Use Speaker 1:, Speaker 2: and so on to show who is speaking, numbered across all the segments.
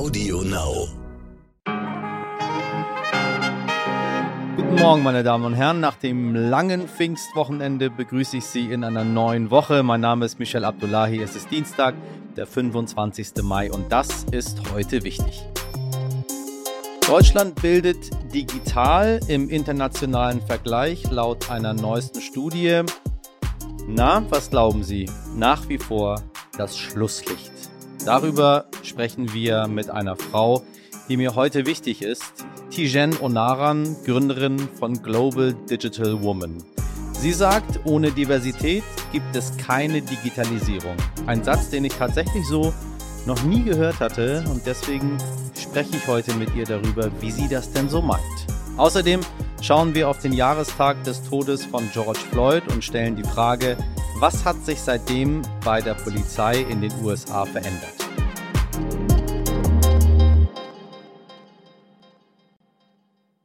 Speaker 1: Audio Now.
Speaker 2: Guten Morgen, meine Damen und Herren. Nach dem langen Pfingstwochenende begrüße ich Sie in einer neuen Woche. Mein Name ist Michel Abdullahi. Es ist Dienstag, der 25. Mai und das ist heute wichtig. Deutschland bildet digital im internationalen Vergleich laut einer neuesten Studie. Na, was glauben Sie? Nach wie vor das Schlusslicht. Darüber sprechen wir mit einer Frau, die mir heute wichtig ist, Tijen Onaran, Gründerin von Global Digital Woman. Sie sagt, ohne Diversität gibt es keine Digitalisierung. Ein Satz, den ich tatsächlich so noch nie gehört hatte und deswegen spreche ich heute mit ihr darüber, wie sie das denn so meint. Außerdem schauen wir auf den Jahrestag des Todes von George Floyd und stellen die Frage, was hat sich seitdem bei der Polizei in den USA verändert?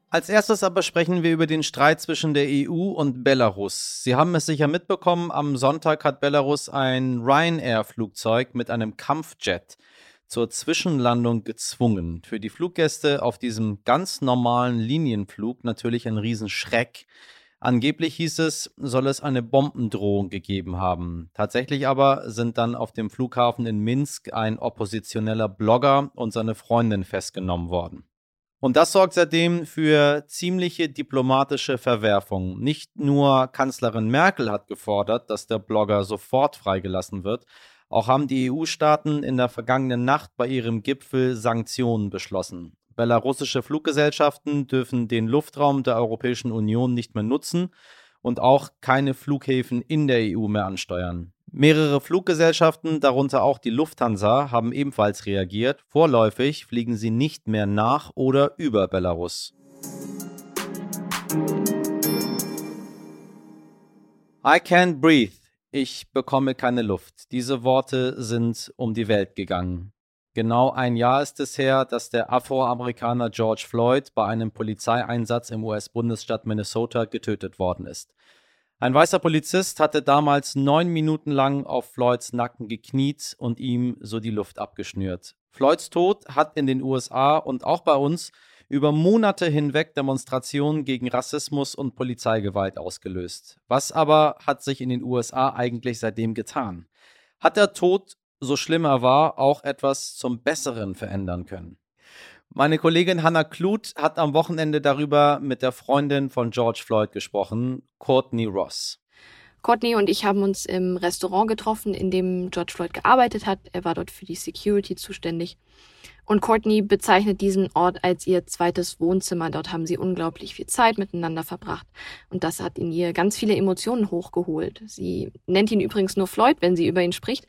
Speaker 2: Als erstes aber sprechen wir über den Streit zwischen der EU und Belarus. Sie haben es sicher mitbekommen, am Sonntag hat Belarus ein Ryanair-Flugzeug mit einem Kampfjet zur Zwischenlandung gezwungen. Für die Fluggäste auf diesem ganz normalen Linienflug natürlich ein Riesenschreck. Angeblich hieß es, soll es eine Bombendrohung gegeben haben. Tatsächlich aber sind dann auf dem Flughafen in Minsk ein oppositioneller Blogger und seine Freundin festgenommen worden. Und das sorgt seitdem für ziemliche diplomatische Verwerfungen. Nicht nur Kanzlerin Merkel hat gefordert, dass der Blogger sofort freigelassen wird, auch haben die EU-Staaten in der vergangenen Nacht bei ihrem Gipfel Sanktionen beschlossen. Belarussische Fluggesellschaften dürfen den Luftraum der Europäischen Union nicht mehr nutzen und auch keine Flughäfen in der EU mehr ansteuern. Mehrere Fluggesellschaften, darunter auch die Lufthansa, haben ebenfalls reagiert. Vorläufig fliegen sie nicht mehr nach oder über Belarus. I can't breathe. Ich bekomme keine Luft. Diese Worte sind um die Welt gegangen. Genau ein Jahr ist es her, dass der Afroamerikaner George Floyd bei einem Polizeieinsatz im US-Bundesstaat Minnesota getötet worden ist. Ein weißer Polizist hatte damals neun Minuten lang auf Floyds Nacken gekniet und ihm so die Luft abgeschnürt. Floyds Tod hat in den USA und auch bei uns über Monate hinweg Demonstrationen gegen Rassismus und Polizeigewalt ausgelöst. Was aber hat sich in den USA eigentlich seitdem getan? Hat der Tod so schlimm er war, auch etwas zum Besseren verändern können. Meine Kollegin Hannah Kluth hat am Wochenende darüber mit der Freundin von George Floyd gesprochen, Courtney Ross.
Speaker 3: Courtney und ich haben uns im Restaurant getroffen, in dem George Floyd gearbeitet hat. Er war dort für die Security zuständig. Und Courtney bezeichnet diesen Ort als ihr zweites Wohnzimmer. Dort haben sie unglaublich viel Zeit miteinander verbracht. Und das hat in ihr ganz viele Emotionen hochgeholt. Sie nennt ihn übrigens nur Floyd, wenn sie über ihn spricht.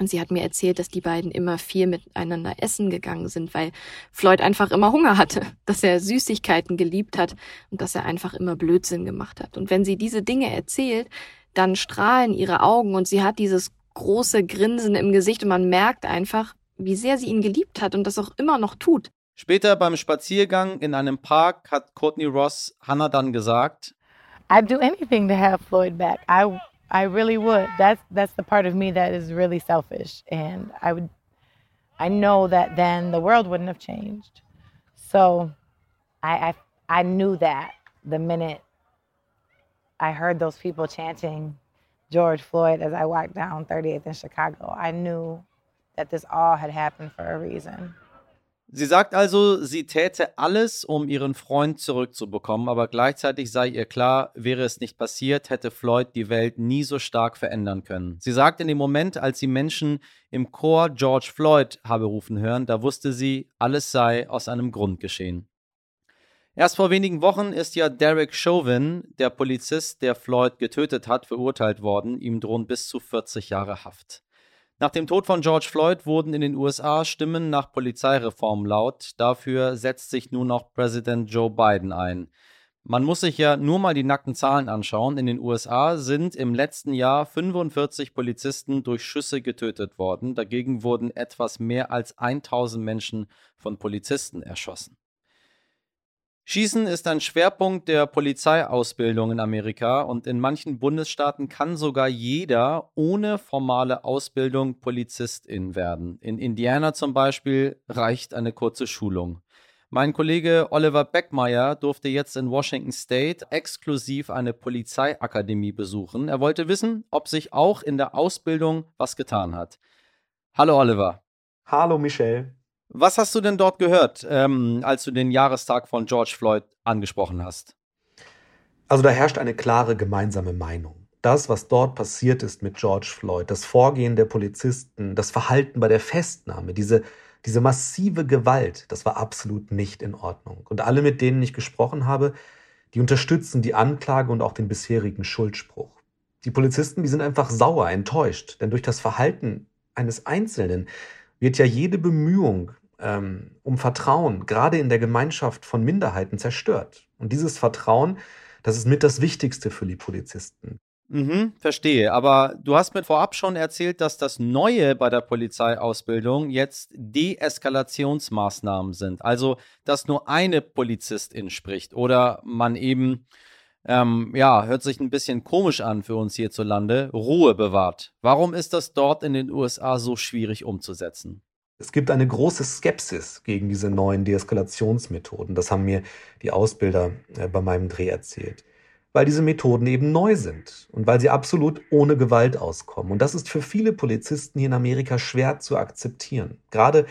Speaker 3: Und sie hat mir erzählt, dass die beiden immer viel miteinander essen gegangen sind, weil Floyd einfach immer Hunger hatte, dass er Süßigkeiten geliebt hat und dass er einfach immer Blödsinn gemacht hat. Und wenn sie diese Dinge erzählt, dann strahlen ihre Augen und sie hat dieses große Grinsen im Gesicht und man merkt einfach, wie sehr sie ihn geliebt hat und das auch immer noch tut.
Speaker 2: Später beim Spaziergang in einem Park hat Courtney Ross Hannah dann gesagt,
Speaker 4: I'd do anything to have Floyd back. I I really would. That's that's the part of me that is really selfish, and I would. I know that then the world wouldn't have changed. So, I I, I knew that the minute I heard those people chanting George Floyd as I walked down 38th in Chicago, I knew that this all had happened for a reason.
Speaker 2: Sie sagt also, sie täte alles, um ihren Freund zurückzubekommen, aber gleichzeitig sei ihr klar, wäre es nicht passiert, hätte Floyd die Welt nie so stark verändern können. Sie sagt in dem Moment, als sie Menschen im Chor George Floyd habe rufen hören, da wusste sie, alles sei aus einem Grund geschehen. Erst vor wenigen Wochen ist ja Derek Chauvin, der Polizist, der Floyd getötet hat, verurteilt worden. Ihm drohen bis zu 40 Jahre Haft. Nach dem Tod von George Floyd wurden in den USA Stimmen nach Polizeireform laut. Dafür setzt sich nun auch Präsident Joe Biden ein. Man muss sich ja nur mal die nackten Zahlen anschauen. In den USA sind im letzten Jahr 45 Polizisten durch Schüsse getötet worden. Dagegen wurden etwas mehr als 1000 Menschen von Polizisten erschossen. Schießen ist ein Schwerpunkt der Polizeiausbildung in Amerika und in manchen Bundesstaaten kann sogar jeder ohne formale Ausbildung Polizistin werden. In Indiana zum Beispiel reicht eine kurze Schulung. Mein Kollege Oliver Beckmeier durfte jetzt in Washington State exklusiv eine Polizeiakademie besuchen. Er wollte wissen, ob sich auch in der Ausbildung was getan hat. Hallo Oliver.
Speaker 1: Hallo Michelle.
Speaker 2: Was hast du denn dort gehört, ähm, als du den Jahrestag von George Floyd angesprochen hast?
Speaker 1: Also da herrscht eine klare gemeinsame Meinung. Das, was dort passiert ist mit George Floyd, das Vorgehen der Polizisten, das Verhalten bei der Festnahme, diese, diese massive Gewalt, das war absolut nicht in Ordnung. Und alle, mit denen ich gesprochen habe, die unterstützen die Anklage und auch den bisherigen Schuldspruch. Die Polizisten, die sind einfach sauer, enttäuscht, denn durch das Verhalten eines Einzelnen wird ja jede Bemühung ähm, um Vertrauen, gerade in der Gemeinschaft von Minderheiten, zerstört. Und dieses Vertrauen, das ist mit das Wichtigste für die Polizisten.
Speaker 2: Mhm, verstehe. Aber du hast mir vorab schon erzählt, dass das Neue bei der Polizeiausbildung jetzt Deeskalationsmaßnahmen sind. Also, dass nur eine Polizistin spricht oder man eben, ähm, ja, hört sich ein bisschen komisch an für uns hierzulande, Ruhe bewahrt. Warum ist das dort in den USA so schwierig umzusetzen?
Speaker 1: Es gibt eine große Skepsis gegen diese neuen Deeskalationsmethoden. Das haben mir die Ausbilder äh, bei meinem Dreh erzählt. Weil diese Methoden eben neu sind und weil sie absolut ohne Gewalt auskommen. Und das ist für viele Polizisten hier in Amerika schwer zu akzeptieren. Gerade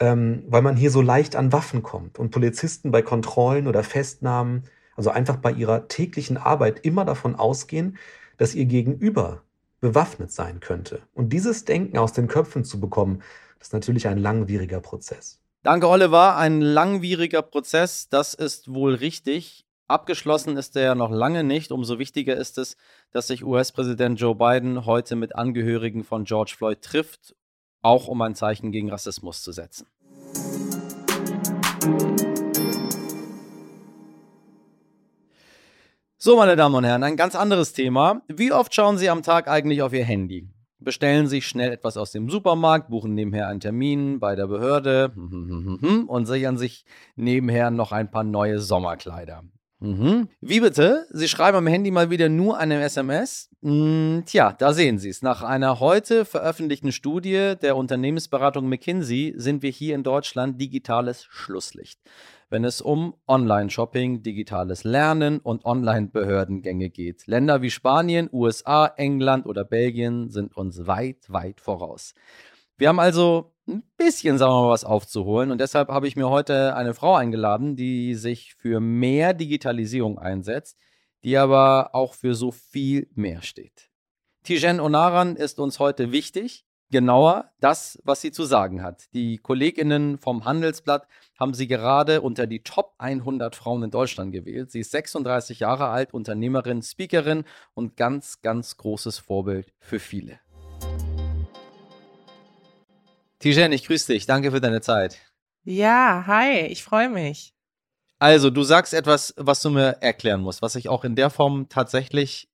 Speaker 1: ähm, weil man hier so leicht an Waffen kommt und Polizisten bei Kontrollen oder Festnahmen, also einfach bei ihrer täglichen Arbeit immer davon ausgehen, dass ihr Gegenüber bewaffnet sein könnte. Und dieses Denken aus den Köpfen zu bekommen, das ist natürlich ein langwieriger Prozess.
Speaker 2: Danke, Oliver. Ein langwieriger Prozess, das ist wohl richtig. Abgeschlossen ist er ja noch lange nicht. Umso wichtiger ist es, dass sich US-Präsident Joe Biden heute mit Angehörigen von George Floyd trifft, auch um ein Zeichen gegen Rassismus zu setzen. So, meine Damen und Herren, ein ganz anderes Thema. Wie oft schauen Sie am Tag eigentlich auf Ihr Handy? Bestellen sich schnell etwas aus dem Supermarkt, buchen nebenher einen Termin bei der Behörde und sichern sich nebenher noch ein paar neue Sommerkleider. Mhm. Wie bitte? Sie schreiben am Handy mal wieder nur eine SMS? Hm, tja, da sehen Sie es. Nach einer heute veröffentlichten Studie der Unternehmensberatung McKinsey sind wir hier in Deutschland digitales Schlusslicht wenn es um Online-Shopping, digitales Lernen und Online-Behördengänge geht. Länder wie Spanien, USA, England oder Belgien sind uns weit, weit voraus. Wir haben also ein bisschen, sagen wir mal, was aufzuholen und deshalb habe ich mir heute eine Frau eingeladen, die sich für mehr Digitalisierung einsetzt, die aber auch für so viel mehr steht. Tijen Onaran ist uns heute wichtig, genauer das, was sie zu sagen hat. Die Kolleginnen vom Handelsblatt haben sie gerade unter die Top 100 Frauen in Deutschland gewählt. Sie ist 36 Jahre alt, Unternehmerin, Speakerin und ganz, ganz großes Vorbild für viele. Tijen, ich grüße dich. Danke für deine Zeit.
Speaker 5: Ja, hi, ich freue mich.
Speaker 2: Also, du sagst etwas, was du mir erklären musst, was ich auch in der Form tatsächlich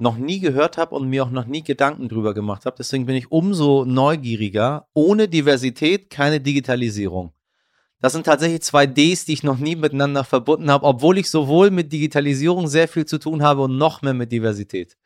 Speaker 2: noch nie gehört habe und mir auch noch nie Gedanken drüber gemacht habe. Deswegen bin ich umso neugieriger. Ohne Diversität keine Digitalisierung. Das sind tatsächlich zwei Ds, die ich noch nie miteinander verbunden habe, obwohl ich sowohl mit Digitalisierung sehr viel zu tun habe und noch mehr mit Diversität.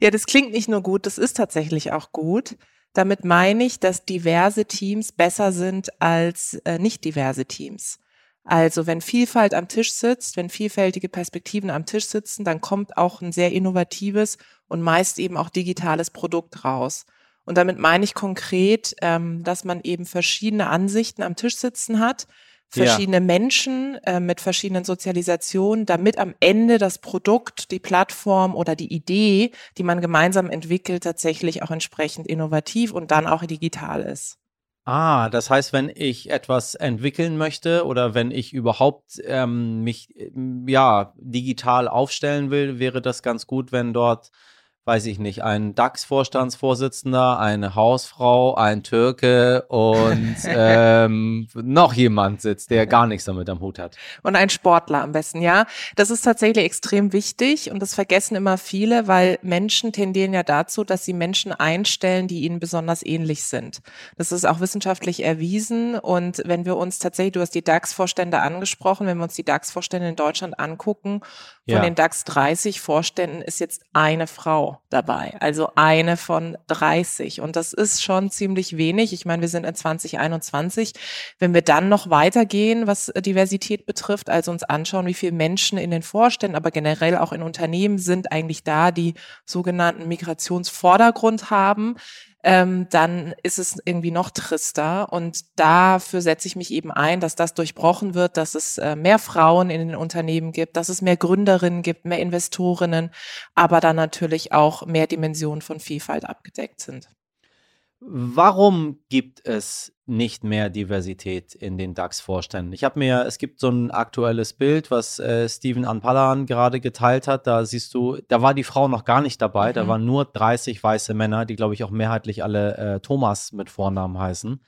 Speaker 5: Ja, das klingt nicht nur gut, das ist tatsächlich auch gut. Damit meine ich, dass diverse Teams besser sind als äh, nicht diverse Teams. Also wenn Vielfalt am Tisch sitzt, wenn vielfältige Perspektiven am Tisch sitzen, dann kommt auch ein sehr innovatives und meist eben auch digitales Produkt raus. Und damit meine ich konkret, ähm, dass man eben verschiedene Ansichten am Tisch sitzen hat, verschiedene ja. Menschen äh, mit verschiedenen Sozialisationen, damit am Ende das Produkt, die Plattform oder die Idee, die man gemeinsam entwickelt, tatsächlich auch entsprechend innovativ und dann auch digital ist.
Speaker 2: Ah, das heißt, wenn ich etwas entwickeln möchte oder wenn ich überhaupt ähm, mich ähm, ja digital aufstellen will, wäre das ganz gut, wenn dort weiß ich nicht, ein DAX-Vorstandsvorsitzender, eine Hausfrau, ein Türke und ähm, noch jemand sitzt, der gar nichts damit am Hut hat.
Speaker 5: Und ein Sportler am besten, ja. Das ist tatsächlich extrem wichtig und das vergessen immer viele, weil Menschen tendieren ja dazu, dass sie Menschen einstellen, die ihnen besonders ähnlich sind. Das ist auch wissenschaftlich erwiesen und wenn wir uns tatsächlich, du hast die DAX-Vorstände angesprochen, wenn wir uns die DAX-Vorstände in Deutschland angucken, von ja. den DAX 30 Vorständen ist jetzt eine Frau dabei, also eine von 30. Und das ist schon ziemlich wenig. Ich meine, wir sind in 2021. Wenn wir dann noch weitergehen, was Diversität betrifft, also uns anschauen, wie viele Menschen in den Vorständen, aber generell auch in Unternehmen sind eigentlich da, die sogenannten Migrationsvordergrund haben, ähm, dann ist es irgendwie noch trister. Und dafür setze ich mich eben ein, dass das durchbrochen wird, dass es äh, mehr Frauen in den Unternehmen gibt, dass es mehr Gründerinnen gibt, mehr Investorinnen, aber dann natürlich auch mehr Dimensionen von Vielfalt abgedeckt sind.
Speaker 2: Warum gibt es nicht mehr Diversität in den DAX-Vorständen? Ich habe mir, es gibt so ein aktuelles Bild, was äh, Steven Anpalan gerade geteilt hat. Da siehst du, da war die Frau noch gar nicht dabei. Mhm. Da waren nur 30 weiße Männer, die, glaube ich, auch mehrheitlich alle äh, Thomas mit Vornamen heißen.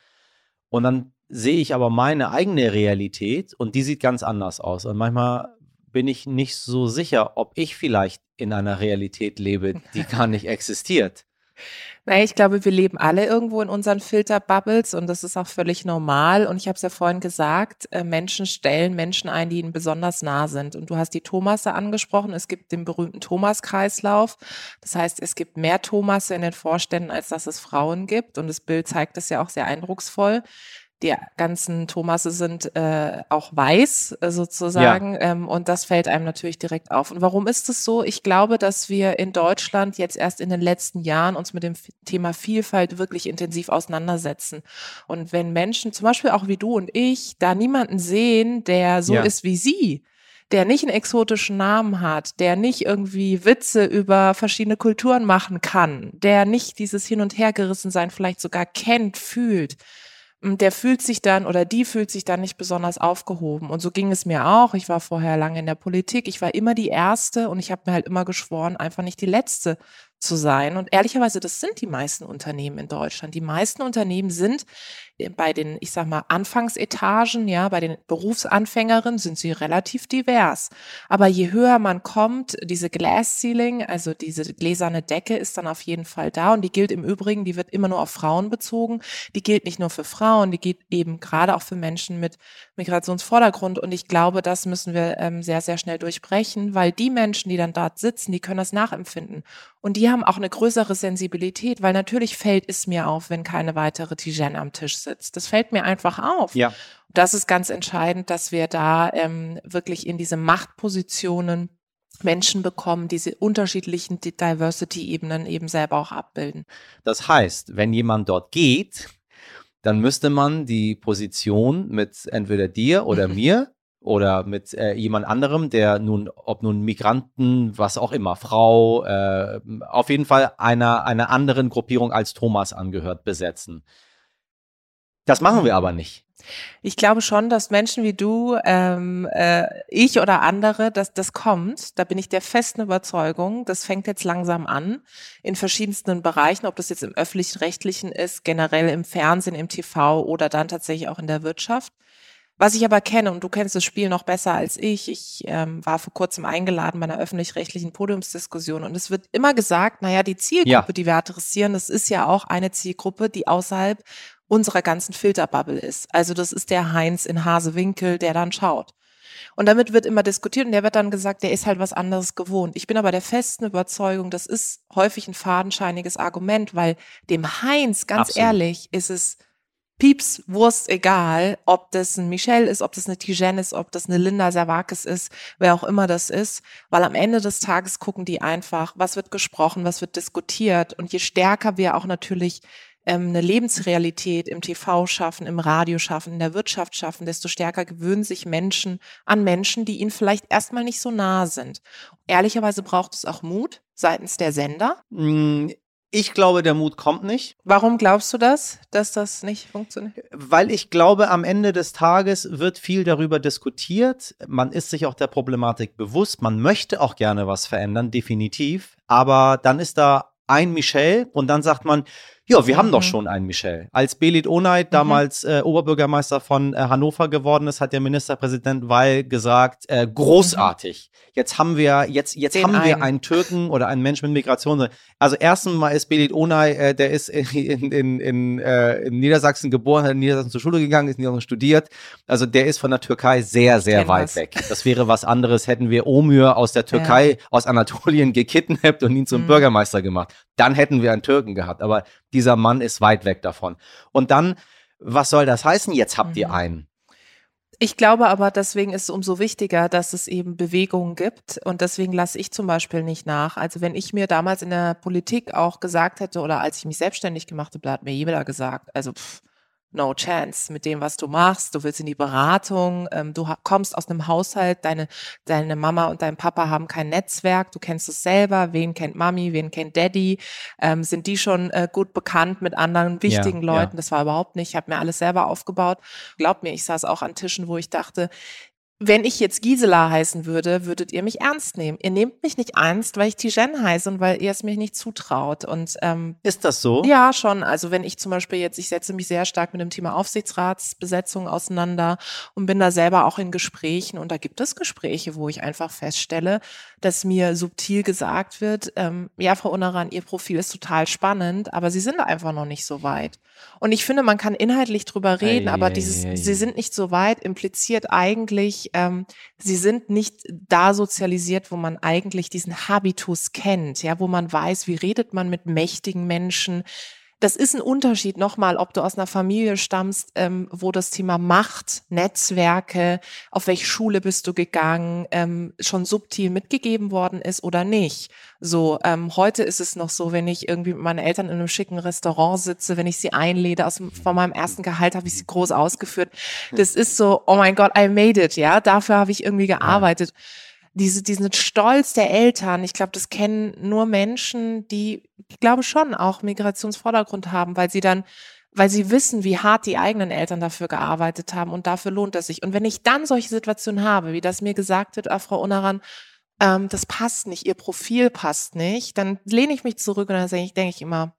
Speaker 2: Und dann sehe ich aber meine eigene Realität und die sieht ganz anders aus. Und manchmal bin ich nicht so sicher, ob ich vielleicht in einer Realität lebe, die gar nicht existiert.
Speaker 5: Naja, ich glaube, wir leben alle irgendwo in unseren Filterbubbles und das ist auch völlig normal. Und ich habe es ja vorhin gesagt, äh, Menschen stellen Menschen ein, die ihnen besonders nah sind. Und du hast die Thomasse angesprochen. Es gibt den berühmten Thomas-Kreislauf. Das heißt, es gibt mehr Thomasse in den Vorständen, als dass es Frauen gibt. Und das Bild zeigt es ja auch sehr eindrucksvoll die ganzen Thomasse sind äh, auch weiß äh, sozusagen ja. ähm, und das fällt einem natürlich direkt auf. Und warum ist es so? Ich glaube, dass wir in Deutschland jetzt erst in den letzten Jahren uns mit dem Thema Vielfalt wirklich intensiv auseinandersetzen. Und wenn Menschen, zum Beispiel auch wie du und ich, da niemanden sehen, der so ja. ist wie sie, der nicht einen exotischen Namen hat, der nicht irgendwie Witze über verschiedene Kulturen machen kann, der nicht dieses Hin- und Hergerissensein vielleicht sogar kennt, fühlt, der fühlt sich dann oder die fühlt sich dann nicht besonders aufgehoben. Und so ging es mir auch. Ich war vorher lange in der Politik. Ich war immer die Erste und ich habe mir halt immer geschworen, einfach nicht die Letzte zu sein. Und ehrlicherweise, das sind die meisten Unternehmen in Deutschland. Die meisten Unternehmen sind bei den, ich sag mal, Anfangsetagen, ja, bei den Berufsanfängerinnen sind sie relativ divers. Aber je höher man kommt, diese Glass Ceiling, also diese gläserne Decke ist dann auf jeden Fall da und die gilt im Übrigen, die wird immer nur auf Frauen bezogen. Die gilt nicht nur für Frauen, die gilt eben gerade auch für Menschen mit Migrationsvordergrund und ich glaube, das müssen wir ähm, sehr, sehr schnell durchbrechen, weil die Menschen, die dann dort sitzen, die können das nachempfinden und die haben auch eine größere Sensibilität, weil natürlich fällt es mir auf, wenn keine weitere Tijen am Tisch sitzt. Das fällt mir einfach auf. Ja. Das ist ganz entscheidend, dass wir da ähm, wirklich in diese Machtpositionen Menschen bekommen, diese unterschiedlichen Diversity-Ebenen eben selber auch abbilden.
Speaker 2: Das heißt, wenn jemand dort geht, dann müsste man die Position mit entweder dir oder mir oder mit äh, jemand anderem, der nun, ob nun Migranten, was auch immer, Frau, äh, auf jeden Fall einer, einer anderen Gruppierung als Thomas angehört, besetzen. Das machen wir aber nicht.
Speaker 5: Ich glaube schon, dass Menschen wie du, ähm, äh, ich oder andere, dass das kommt. Da bin ich der festen Überzeugung. Das fängt jetzt langsam an in verschiedensten Bereichen, ob das jetzt im öffentlich-rechtlichen ist, generell im Fernsehen, im TV oder dann tatsächlich auch in der Wirtschaft. Was ich aber kenne, und du kennst das Spiel noch besser als ich, ich ähm, war vor kurzem eingeladen bei einer öffentlich-rechtlichen Podiumsdiskussion und es wird immer gesagt, naja, die Zielgruppe, ja. die wir adressieren, das ist ja auch eine Zielgruppe, die außerhalb unserer ganzen Filterbubble ist. Also das ist der Heinz in Hasewinkel, der dann schaut. Und damit wird immer diskutiert und der wird dann gesagt, der ist halt was anderes gewohnt. Ich bin aber der festen Überzeugung, das ist häufig ein fadenscheiniges Argument, weil dem Heinz, ganz Absolut. ehrlich, ist es Pieps, Wurst, egal, ob das ein Michelle ist, ob das eine Tijen ist, ob das eine Linda Servakis ist, wer auch immer das ist, weil am Ende des Tages gucken die einfach, was wird gesprochen, was wird diskutiert und je stärker wir auch natürlich ähm, eine Lebensrealität im TV schaffen, im Radio schaffen, in der Wirtschaft schaffen, desto stärker gewöhnen sich Menschen an Menschen, die ihnen vielleicht erstmal nicht so nah sind. Ehrlicherweise braucht es auch Mut seitens der Sender.
Speaker 2: Mm, Ich glaube, der Mut kommt nicht.
Speaker 5: Warum glaubst du das, dass das nicht funktioniert?
Speaker 2: Weil ich glaube, am Ende des Tages wird viel darüber diskutiert. Man ist sich auch der Problematik bewusst. Man möchte auch gerne was verändern, definitiv. Aber dann ist da ein Michel und dann sagt man, ja, wir haben doch mhm. schon einen Michel. Als Belit Onay mhm. damals äh, Oberbürgermeister von äh, Hannover geworden ist, hat der Ministerpräsident Weil gesagt, äh, großartig. Jetzt haben wir jetzt jetzt Den haben einen. wir einen Türken oder einen Menschen mit Migration. Also erstens mal ist Belit Onay, äh, der ist in, in, in, in, äh, in Niedersachsen geboren, hat in Niedersachsen zur Schule gegangen, ist in Niedersachsen studiert. Also der ist von der Türkei sehr sehr weit was. weg. Das wäre was anderes, hätten wir Omür aus der Türkei, ja. aus Anatolien gekidnappt und ihn zum mhm. Bürgermeister gemacht. Dann hätten wir einen Türken gehabt. Aber dieser Mann ist weit weg davon. Und dann, was soll das heißen? Jetzt habt ihr mhm. einen.
Speaker 5: Ich glaube aber, deswegen ist es umso wichtiger, dass es eben Bewegungen gibt. Und deswegen lasse ich zum Beispiel nicht nach. Also wenn ich mir damals in der Politik auch gesagt hätte oder als ich mich selbstständig gemacht habe, hat mir jeder gesagt, also pff, no chance mit dem, was du machst. Du willst in die Beratung, ähm, du kommst aus einem Haushalt, deine, deine Mama und dein Papa haben kein Netzwerk, du kennst es selber, wen kennt Mami, wen kennt Daddy, ähm, sind die schon äh, gut bekannt mit anderen wichtigen ja, Leuten? Ja. Das war überhaupt nicht, ich habe mir alles selber aufgebaut. Glaub mir, ich saß auch an Tischen, wo ich dachte, wenn ich jetzt Gisela heißen würde, würdet ihr mich ernst nehmen. Ihr nehmt mich nicht ernst, weil ich Tijen heiße und weil ihr es mir nicht zutraut. Und ähm,
Speaker 2: ist das so?
Speaker 5: Ja, schon. Also wenn ich zum Beispiel jetzt, ich setze mich sehr stark mit dem Thema Aufsichtsratsbesetzung auseinander und bin da selber auch in Gesprächen. Und da gibt es Gespräche, wo ich einfach feststelle, dass mir subtil gesagt wird, ähm, ja, Frau Uneran, Ihr Profil ist total spannend, aber Sie sind einfach noch nicht so weit. Und ich finde, man kann inhaltlich drüber reden, ei, aber dieses, ei, Sie sind nicht so weit, impliziert eigentlich, ähm, Sie sind nicht da sozialisiert, wo man eigentlich diesen Habitus kennt, ja, wo man weiß, wie redet man mit mächtigen Menschen, das ist ein Unterschied nochmal, ob du aus einer Familie stammst, ähm, wo das Thema Macht, Netzwerke, auf welche Schule bist du gegangen, ähm, schon subtil mitgegeben worden ist oder nicht. So, ähm, heute ist es noch so, wenn ich irgendwie mit meinen Eltern in einem schicken Restaurant sitze, wenn ich sie einläde, aus, von meinem ersten Gehalt habe ich sie groß ausgeführt. Das ist so, oh mein Gott, I made it, ja, dafür habe ich irgendwie gearbeitet. Ja diese, diesen Stolz der Eltern, ich glaube, das kennen nur Menschen, die, ich glaube schon auch Migrationsvordergrund haben, weil sie dann, weil sie wissen, wie hart die eigenen Eltern dafür gearbeitet haben und dafür lohnt es sich. Und wenn ich dann solche Situationen habe, wie das mir gesagt wird, ah, Frau Unaran, ähm, das passt nicht, ihr Profil passt nicht, dann lehne ich mich zurück und dann denke ich, denke ich immer,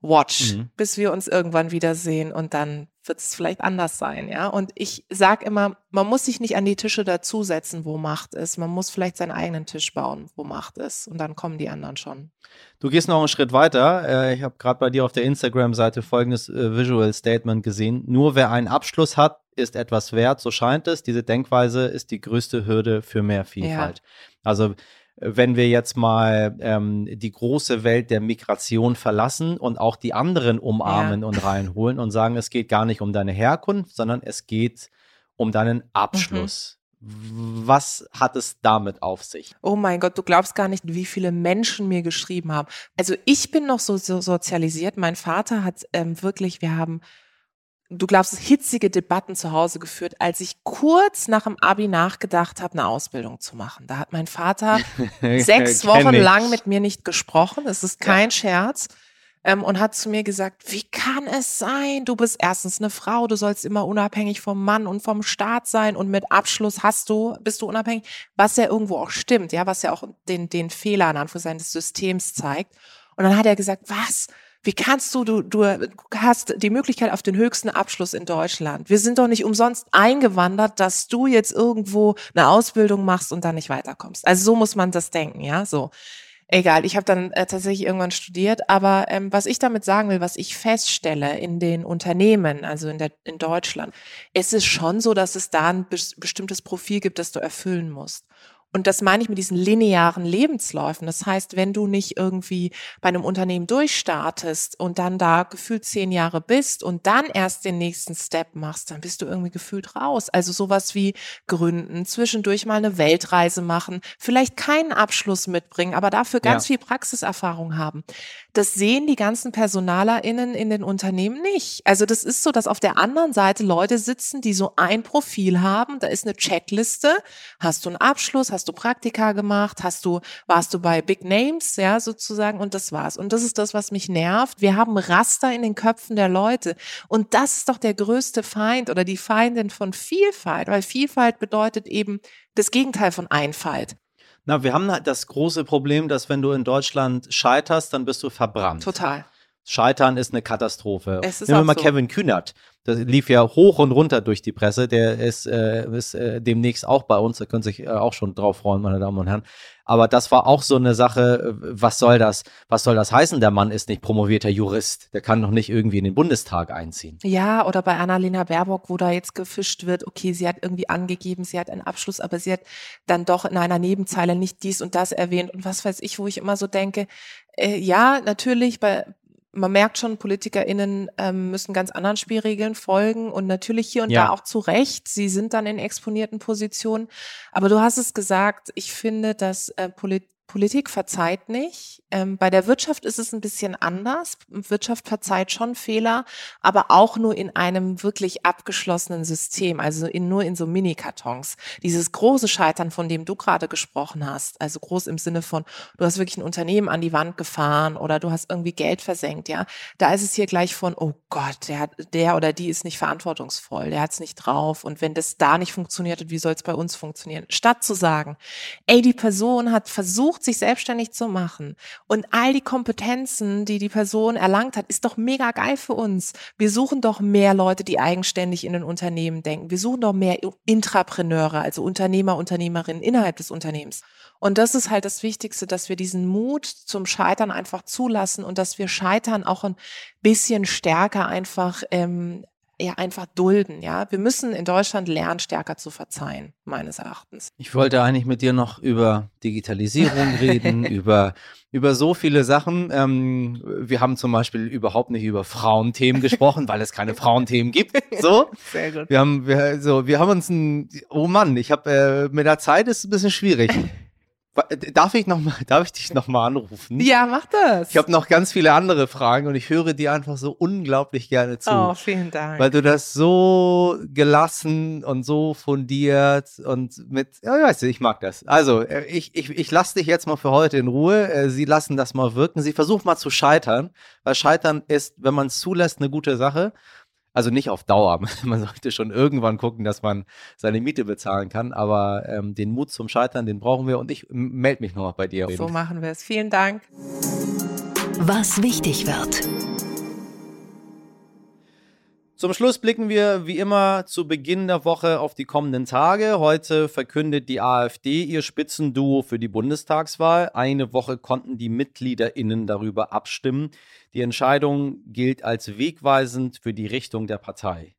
Speaker 5: watch, mhm. bis wir uns irgendwann wiedersehen und dann wird es vielleicht anders sein, ja. Und ich sage immer, man muss sich nicht an die Tische dazusetzen, wo Macht ist. Man muss vielleicht seinen eigenen Tisch bauen, wo Macht ist. Und dann kommen die anderen schon.
Speaker 2: Du gehst noch einen Schritt weiter. Äh, ich habe gerade bei dir auf der Instagram-Seite folgendes äh, Visual Statement gesehen. Nur wer einen Abschluss hat, ist etwas wert, so scheint es. Diese Denkweise ist die größte Hürde für mehr Vielfalt. Ja. Also wenn wir jetzt mal ähm, die große Welt der Migration verlassen und auch die anderen umarmen ja. und reinholen und sagen, es geht gar nicht um deine Herkunft, sondern es geht um deinen Abschluss. Mhm. Was hat es damit auf sich?
Speaker 5: Oh mein Gott, du glaubst gar nicht, wie viele Menschen mir geschrieben haben. Also ich bin noch so, so sozialisiert. Mein Vater hat ähm, wirklich, wir haben du glaubst, hitzige Debatten zu Hause geführt, als ich kurz nach dem Abi nachgedacht habe, eine Ausbildung zu machen. Da hat mein Vater sechs Wochen lang mit mir nicht gesprochen. Es ist kein ja. Scherz. Ähm, und hat zu mir gesagt, wie kann es sein? Du bist erstens eine Frau, du sollst immer unabhängig vom Mann und vom Staat sein und mit Abschluss hast du, bist du unabhängig, was ja irgendwo auch stimmt, ja, was ja auch den, den Fehler an Anführungszeichen des Systems zeigt. Und dann hat er gesagt, was? Wie kannst du, du, du hast die Möglichkeit auf den höchsten Abschluss in Deutschland. Wir sind doch nicht umsonst eingewandert, dass du jetzt irgendwo eine Ausbildung machst und dann nicht weiterkommst. Also so muss man das denken, ja, so. Egal, ich habe dann äh, tatsächlich irgendwann studiert, aber ähm, was ich damit sagen will, was ich feststelle in den Unternehmen, also in, der, in Deutschland, es ist schon so, dass es da ein bestimmtes Profil gibt, das du erfüllen musst. Und das meine ich mit diesen linearen Lebensläufen. Das heißt, wenn du nicht irgendwie bei einem Unternehmen durchstartest und dann da gefühlt zehn Jahre bist und dann erst den nächsten Step machst, dann bist du irgendwie gefühlt raus. Also sowas wie gründen, zwischendurch mal eine Weltreise machen, vielleicht keinen Abschluss mitbringen, aber dafür ganz ja. viel Praxiserfahrung haben. Das sehen die ganzen PersonalerInnen in den Unternehmen nicht. Also das ist so, dass auf der anderen Seite Leute sitzen, die so ein Profil haben. Da ist eine Checkliste. Hast du einen Abschluss? Hast hast du Praktika gemacht, hast du, warst du bei Big Names, ja, sozusagen, und das war's. Und das ist das, was mich nervt. Wir haben Raster in den Köpfen der Leute. Und das ist doch der größte Feind oder die Feindin von Vielfalt, weil Vielfalt bedeutet eben das Gegenteil von Einfalt.
Speaker 2: Na, wir haben halt das große Problem, dass wenn du in Deutschland scheiterst, dann bist du verbrannt.
Speaker 5: Total.
Speaker 2: Scheitern ist eine Katastrophe.
Speaker 5: Es ist
Speaker 2: Nehmen wir mal
Speaker 5: so.
Speaker 2: Kevin Kühnert. Das lief ja hoch und runter durch die Presse. Der ist, äh, ist äh, demnächst auch bei uns. Da können sich äh, auch schon drauf freuen, meine Damen und Herren. Aber das war auch so eine Sache. äh, Was soll das? Was soll das heißen? Der Mann ist nicht promovierter Jurist. Der kann doch nicht irgendwie in den Bundestag einziehen.
Speaker 5: Ja, oder bei Annalena Baerbock, wo da jetzt gefischt wird, okay, sie hat irgendwie angegeben, sie hat einen Abschluss, aber sie hat dann doch in einer Nebenzeile nicht dies und das erwähnt und was weiß ich, wo ich immer so denke, äh, ja, natürlich bei man merkt schon, PolitikerInnen ähm, müssen ganz anderen Spielregeln folgen und natürlich hier und
Speaker 2: Ja.
Speaker 5: da auch zu Recht. Sie sind dann in exponierten Positionen. Aber du hast es gesagt, ich finde, dass äh, Polit Politik verzeiht nicht. Ähm, bei der Wirtschaft ist es ein bisschen anders. Wirtschaft verzeiht schon Fehler, aber auch nur in einem wirklich abgeschlossenen System, also in, nur in so Mini-Kartons. Dieses große Scheitern, von dem du gerade gesprochen hast, also groß im Sinne von, du hast wirklich ein Unternehmen an die Wand gefahren oder du hast irgendwie Geld versenkt, ja. Da ist es hier gleich von, oh Gott, der, hat, der oder die ist nicht verantwortungsvoll, der hat es nicht drauf. Und wenn das da nicht funktioniert, wie soll es bei uns funktionieren? Statt zu sagen, ey, die Person hat versucht, sich selbstständig zu machen und all die Kompetenzen, die die Person erlangt hat, ist doch mega geil für uns. Wir suchen doch mehr Leute, die eigenständig in den Unternehmen denken. Wir suchen doch mehr Intrapreneure, also Unternehmer, Unternehmerinnen innerhalb des Unternehmens. Und das ist halt das Wichtigste, dass wir diesen Mut zum Scheitern einfach zulassen und dass wir Scheitern auch ein bisschen stärker einfach ähm, ja einfach dulden. Ja, wir müssen in Deutschland lernen, stärker zu verzeihen, meines Erachtens.
Speaker 2: Ich wollte eigentlich mit dir noch über Digitalisierung reden, über, über so viele Sachen. Ähm, wir haben zum Beispiel überhaupt nicht über Frauenthemen gesprochen, weil es keine Frauenthemen gibt. So.
Speaker 5: Sehr gut.
Speaker 2: Wir haben, wir, so, wir haben uns ein, oh Mann, ich habe, äh, mit der Zeit ist es ein bisschen schwierig. Darf ich noch mal, darf ich dich noch mal anrufen?
Speaker 5: Ja, mach das.
Speaker 2: Ich habe noch ganz viele andere Fragen und ich höre dir einfach so unglaublich gerne zu.
Speaker 5: oh, vielen Dank.
Speaker 2: Weil du das so gelassen und so fundiert und mit, ja, weißt du, ich mag das. Also, äh, ich, ich, ich lasse dich jetzt mal für heute in Ruhe. Äh, Sie lassen das mal wirken. Sie versuchen mal zu scheitern, weil Scheitern ist, wenn man es zulässt, eine gute Sache. Also nicht auf Dauer. Man sollte schon irgendwann gucken, dass man seine Miete bezahlen kann. Aber ähm, den Mut zum Scheitern, den brauchen wir. Und ich melde mich nochmal bei dir.
Speaker 5: so machen wir es. Vielen Dank.
Speaker 6: Was wichtig wird.
Speaker 2: Zum Schluss blicken wir wie immer zu Beginn der Woche auf die kommenden Tage. Heute verkündet die AfD ihr Spitzenduo für die Bundestagswahl. Eine Woche konnten die MitgliederInnen darüber abstimmen. Die Entscheidung gilt als wegweisend für die Richtung der Partei.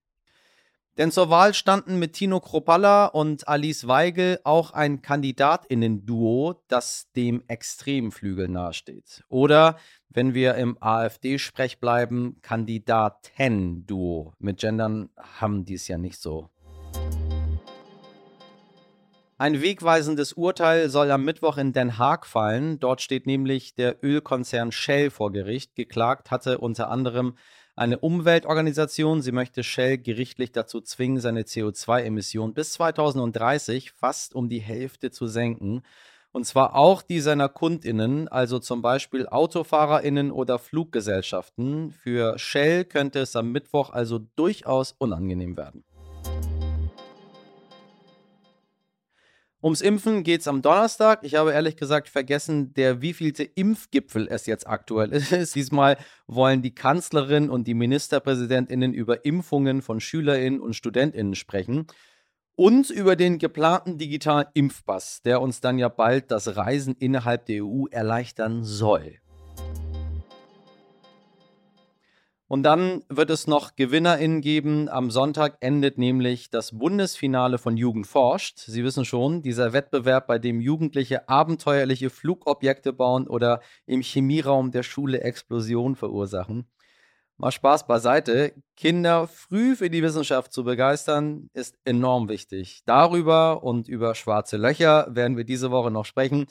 Speaker 2: Denn zur Wahl standen mit Tino Kropalla und Alice Weigel auch ein KandidatInnen-Duo, das dem Extremflügel nahesteht. Oder, wenn wir im AfD-Sprech bleiben, Kandidaten-Duo. Mit Gendern haben die es ja nicht so. Ein wegweisendes Urteil soll am Mittwoch in Den Haag fallen. Dort steht nämlich der Ölkonzern Shell vor Gericht. Geklagt hatte unter anderem eine Umweltorganisation. Sie möchte Shell gerichtlich dazu zwingen, seine CO2-Emissionen bis 2030 fast um die Hälfte zu senken. Und zwar auch die seiner KundInnen, also zum Beispiel AutofahrerInnen oder Fluggesellschaften. Für Shell könnte es am Mittwoch also durchaus unangenehm werden. Ums Impfen geht es am Donnerstag. Ich habe ehrlich gesagt vergessen, der wievielte Impfgipfel es jetzt aktuell ist. Diesmal wollen die Kanzlerin und die Ministerpräsidentinnen über Impfungen von Schülerinnen und Studentinnen sprechen und über den geplanten digitalen Impfpass, der uns dann ja bald das Reisen innerhalb der EU erleichtern soll. Und dann wird es noch GewinnerInnen geben. Am Sonntag endet nämlich das Bundesfinale von Jugend forscht. Sie wissen schon, dieser Wettbewerb, bei dem Jugendliche abenteuerliche Flugobjekte bauen oder im Chemieraum der Schule Explosionen verursachen. Mal Spaß beiseite. Kinder früh für die Wissenschaft zu begeistern, ist enorm wichtig. Darüber und über schwarze Löcher werden wir diese Woche noch sprechen.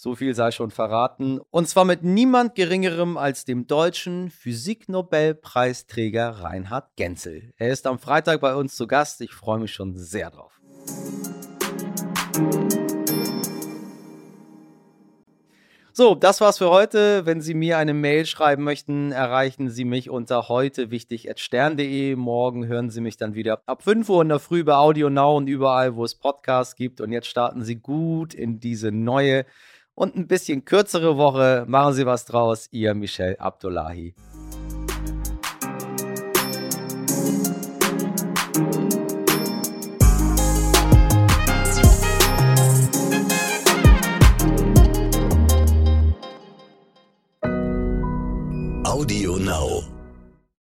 Speaker 2: So viel sei schon verraten. Und zwar mit niemand Geringerem als dem deutschen Physiknobelpreisträger Reinhard Genzel. Er ist am Freitag bei uns zu Gast. Ich freue mich schon sehr drauf. So, das war's für heute. Wenn Sie mir eine Mail schreiben möchten, erreichen Sie mich unter heute wichtig stern.de. Morgen hören Sie mich dann wieder ab 5 Uhr in der Früh bei Audio Now und überall, wo es Podcasts gibt. Und jetzt starten Sie gut in diese neue und ein bisschen kürzere Woche. Machen Sie was draus. Ihr Michel Abdullahi. Audio Now.